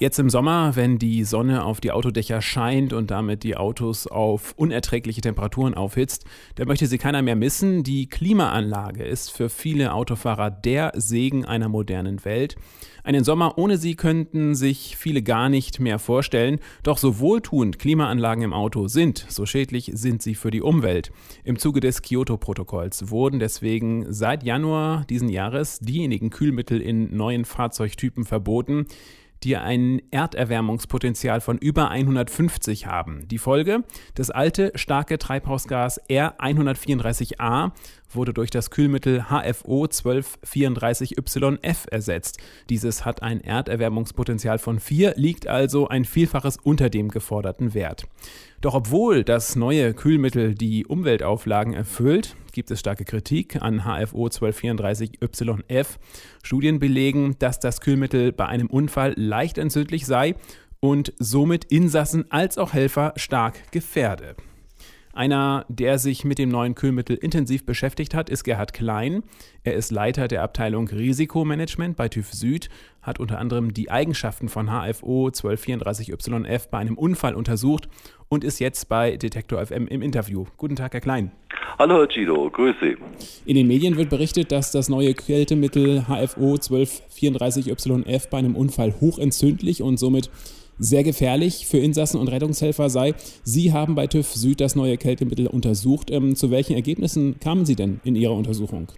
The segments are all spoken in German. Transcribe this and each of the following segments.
Jetzt im Sommer, wenn die Sonne auf die Autodächer scheint und damit die Autos auf unerträgliche Temperaturen aufhitzt, da möchte sie keiner mehr missen. Die Klimaanlage ist für viele Autofahrer der Segen einer modernen Welt. Einen Sommer ohne sie könnten sich viele gar nicht mehr vorstellen. Doch so wohltuend Klimaanlagen im Auto sind, so schädlich sind sie für die Umwelt. Im Zuge des Kyoto-Protokolls wurden deswegen seit Januar diesen Jahres diejenigen Kühlmittel in neuen Fahrzeugtypen verboten, die ein Erderwärmungspotenzial von über 150 haben. Die Folge? Das alte starke Treibhausgas R134a wurde durch das Kühlmittel HFO 1234YF ersetzt. Dieses hat ein Erderwärmungspotenzial von 4, liegt also ein Vielfaches unter dem geforderten Wert. Doch obwohl das neue Kühlmittel die Umweltauflagen erfüllt, gibt es starke Kritik an HFO 1234YF. Studien belegen, dass das Kühlmittel bei einem Unfall leicht entzündlich sei und somit Insassen als auch Helfer stark gefährde. Einer, der sich mit dem neuen Kühlmittel intensiv beschäftigt hat, ist Gerhard Klein. Er ist Leiter der Abteilung Risikomanagement bei TÜV Süd, hat unter anderem die Eigenschaften von HFO 1234YF bei einem Unfall untersucht und ist jetzt bei Detektor FM im Interview. Guten Tag, Herr Klein. Hallo, Herr Guido, grüße. In den Medien wird berichtet, dass das neue Kältemittel HFO 1234YF bei einem Unfall hochentzündlich und somit sehr gefährlich für Insassen und Rettungshelfer sei. Sie haben bei TÜV Süd das neue Kältemittel untersucht. Ähm, zu welchen Ergebnissen kamen Sie denn in Ihrer Untersuchung?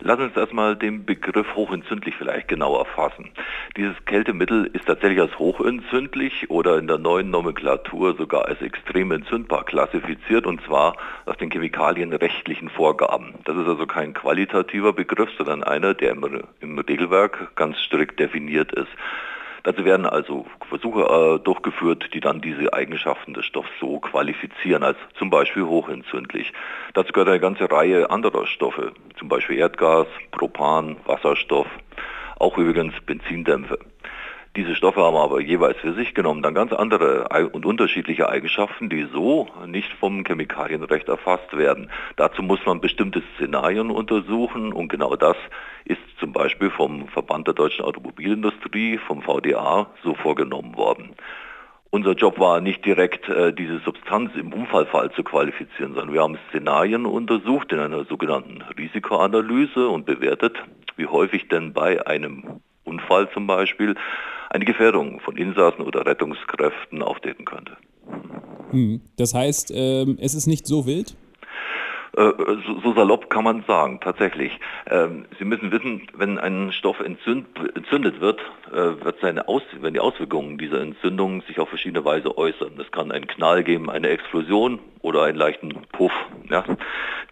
Lass uns erstmal den Begriff hochentzündlich vielleicht genauer fassen. Dieses Kältemittel ist tatsächlich als hochentzündlich oder in der neuen Nomenklatur sogar als extrem entzündbar klassifiziert und zwar nach den chemikalienrechtlichen Vorgaben. Das ist also kein qualitativer Begriff, sondern einer, der im, im Regelwerk ganz strikt definiert ist. Dazu werden also Versuche äh, durchgeführt, die dann diese Eigenschaften des Stoffs so qualifizieren als zum Beispiel hochentzündlich. Dazu gehört eine ganze Reihe anderer Stoffe, zum Beispiel Erdgas, Propan, Wasserstoff, auch übrigens Benzindämpfe. Diese Stoffe haben aber jeweils für sich genommen dann ganz andere und unterschiedliche Eigenschaften, die so nicht vom Chemikalienrecht erfasst werden. Dazu muss man bestimmte Szenarien untersuchen und genau das ist zum Beispiel vom Verband der deutschen Automobilindustrie, vom VDA, so vorgenommen worden. Unser Job war nicht direkt, äh, diese Substanz im Unfallfall zu qualifizieren, sondern wir haben Szenarien untersucht in einer sogenannten Risikoanalyse und bewertet, wie häufig denn bei einem Unfall zum Beispiel eine Gefährdung von Insassen oder Rettungskräften auftreten könnte. Hm. Das heißt, ähm, es ist nicht so wild? Äh, so, salopp kann man sagen, tatsächlich. Ähm, Sie müssen wissen, wenn ein Stoff entzündet wird, äh, wird seine Aus wenn die Auswirkungen dieser Entzündung sich auf verschiedene Weise äußern. Es kann einen Knall geben, eine Explosion oder einen leichten Puff. Ja.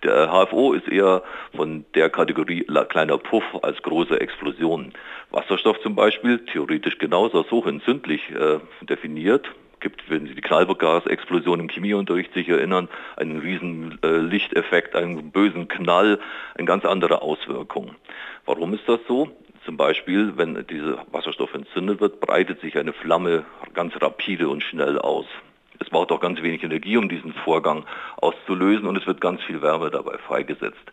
Der HFO ist eher von der Kategorie kleiner Puff als große Explosion. Wasserstoff zum Beispiel, theoretisch genauso als hochentzündlich äh, definiert, gibt, wenn Sie die Knallgasexplosion im Chemieunterricht sich erinnern, einen riesen äh, Lichteffekt, einen bösen Knall, eine ganz andere Auswirkung. Warum ist das so? Zum Beispiel, wenn dieser Wasserstoff entzündet wird, breitet sich eine Flamme ganz rapide und schnell aus. Es braucht auch ganz wenig Energie, um diesen Vorgang auszulösen und es wird ganz viel Wärme dabei freigesetzt.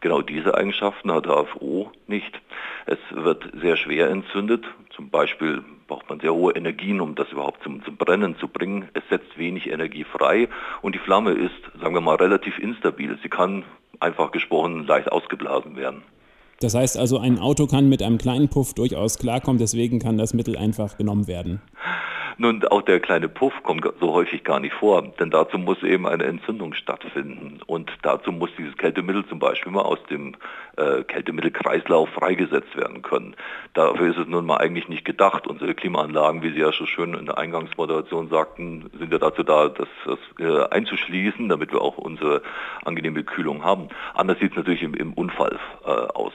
Genau diese Eigenschaften hat HFO nicht. Es wird sehr schwer entzündet. Zum Beispiel braucht man sehr hohe Energien, um das überhaupt zum, zum, Brennen zu bringen. Es setzt wenig Energie frei und die Flamme ist, sagen wir mal, relativ instabil. Sie kann einfach gesprochen leicht ausgeblasen werden. Das heißt also, ein Auto kann mit einem kleinen Puff durchaus klarkommen, deswegen kann das Mittel einfach genommen werden. Nun, auch der kleine Puff kommt so häufig gar nicht vor, denn dazu muss eben eine Entzündung stattfinden. Und dazu muss dieses Kältemittel zum Beispiel mal aus dem äh, Kältemittelkreislauf freigesetzt werden können. Dafür ist es nun mal eigentlich nicht gedacht. Unsere Klimaanlagen, wie Sie ja schon schön in der Eingangsmoderation sagten, sind ja dazu da, das, das äh, einzuschließen, damit wir auch unsere angenehme Kühlung haben. Anders sieht es natürlich im, im Unfall äh, aus.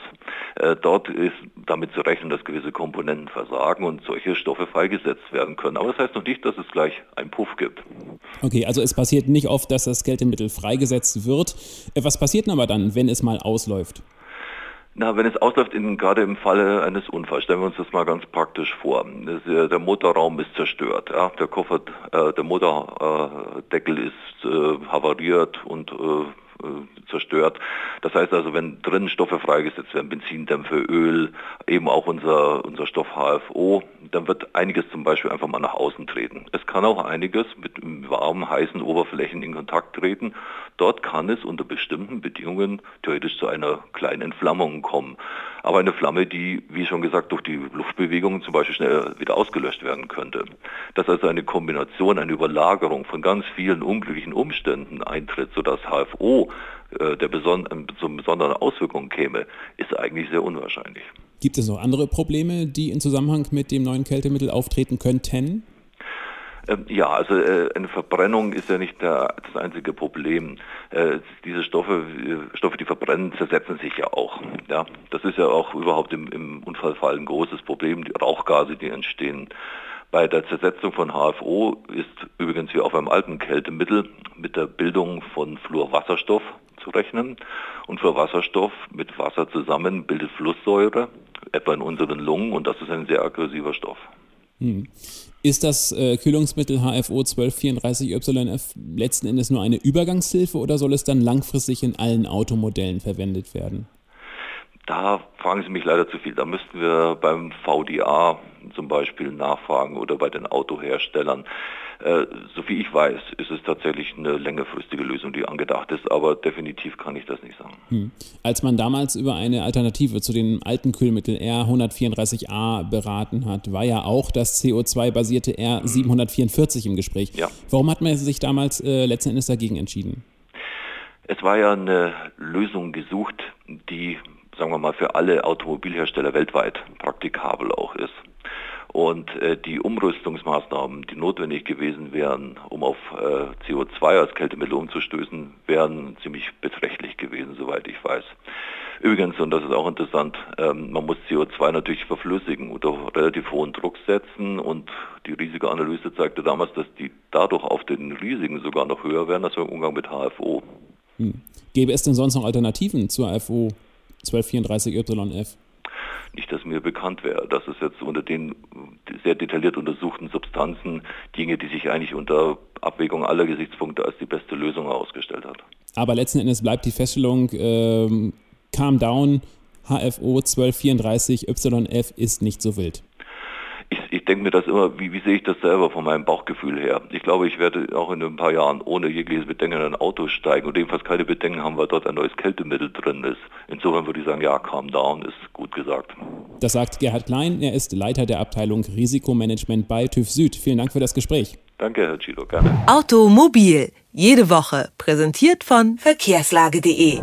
Äh, dort ist damit zu rechnen, dass gewisse Komponenten versagen und solche Stoffe freigesetzt werden können. Aber das heißt noch nicht, dass es gleich einen Puff gibt. Okay, also es passiert nicht oft, dass das Kältemittel freigesetzt wird. Äh, was passiert denn aber dann, wenn es mal ausläuft? Na, wenn es ausläuft, in, gerade im Falle eines Unfalls, stellen wir uns das mal ganz praktisch vor. Das, äh, der Motorraum ist zerstört, ja? der Koffer, äh, der Motordeckel ist äh, havariert und äh, äh, zerstört. Das heißt also, wenn drin Stoffe freigesetzt werden, Benzindämpfe, Öl, eben auch unser, unser Stoff HFO, dann wird einiges zum Beispiel einfach mal nach außen treten. Es kann auch einiges mit warmen, heißen Oberflächen in Kontakt treten. Dort kann es unter bestimmten Bedingungen theoretisch zu einer kleinen Entflammung kommen. Aber eine Flamme, die, wie schon gesagt, durch die Luftbewegungen zum Beispiel schnell wieder ausgelöscht werden könnte. Dass also eine Kombination, eine Überlagerung von ganz vielen unglücklichen Umständen eintritt, sodass HFO äh, der beson zu besonderen Auswirkungen käme, ist eigentlich sehr unwahrscheinlich. Gibt es noch andere Probleme, die in Zusammenhang mit dem neuen Kältemittel auftreten könnten? Ähm, ja, also äh, eine Verbrennung ist ja nicht das einzige Problem. Äh, diese Stoffe, Stoffe, die verbrennen, zersetzen sich ja auch. Ja, das ist ja auch überhaupt im, im Unfallfall ein großes Problem, die Rauchgase, die entstehen. Bei der Zersetzung von HFO ist übrigens wie auch beim alten Kältemittel mit der Bildung von Fluorwasserstoff rechnen. Und Fluorwasserstoff mit Wasser zusammen bildet Flusssäure, etwa in unseren Lungen, und das ist ein sehr aggressiver Stoff. Hm. Ist das äh, Kühlungsmittel HFO 1234YF letzten Endes nur eine Übergangshilfe oder soll es dann langfristig in allen Automodellen verwendet werden? Da fragen Sie mich leider zu viel. Da müssten wir beim VDA zum Beispiel nachfragen oder bei den Autoherstellern. Äh, so wie ich weiß, ist es tatsächlich eine längerfristige Lösung, die angedacht ist, aber definitiv kann ich das nicht sagen. Hm. Als man damals über eine Alternative zu den alten Kühlmittel R134a beraten hat, war ja auch das CO2-basierte R744 im Gespräch. Ja. Warum hat man sich damals äh, letzten Endes dagegen entschieden? Es war ja eine Lösung gesucht, die mal, für alle Automobilhersteller weltweit praktikabel auch ist. Und äh, die Umrüstungsmaßnahmen, die notwendig gewesen wären, um auf äh, CO2 als Kältemittel umzustößen, wären ziemlich beträchtlich gewesen, soweit ich weiß. Übrigens, und das ist auch interessant, ähm, man muss CO2 natürlich verflüssigen unter relativ hohen Druck setzen und die Risikoanalyse zeigte damals, dass die dadurch auf den Risiken sogar noch höher wären als im Umgang mit HFO. Hm. Gäbe es denn sonst noch Alternativen zur HFO 1234YF? Nicht, dass mir bekannt wäre. Das ist jetzt unter den sehr detailliert untersuchten Substanzen Dinge, die sich eigentlich unter Abwägung aller Gesichtspunkte als die beste Lösung herausgestellt hat. Aber letzten Endes bleibt die Feststellung, ähm, Calm Down, HFO 1234YF ist nicht so wild ich, denke mir das immer, wie, wie sehe ich das selber von meinem Bauchgefühl her? Ich glaube, ich werde auch in ein paar Jahren ohne jegliches Bedenken in ein Auto steigen und ebenfalls keine Bedenken haben, weil dort ein neues Kältemittel drin ist. Insofern würde ich sagen, ja, calm down ist gut gesagt. Das sagt Gerhard Klein, er ist Leiter der Abteilung Risikomanagement bei TÜV Süd. Vielen Dank für das Gespräch. Danke, Herr Chilo, gerne. Automobil, jede Woche, präsentiert von verkehrslage.de.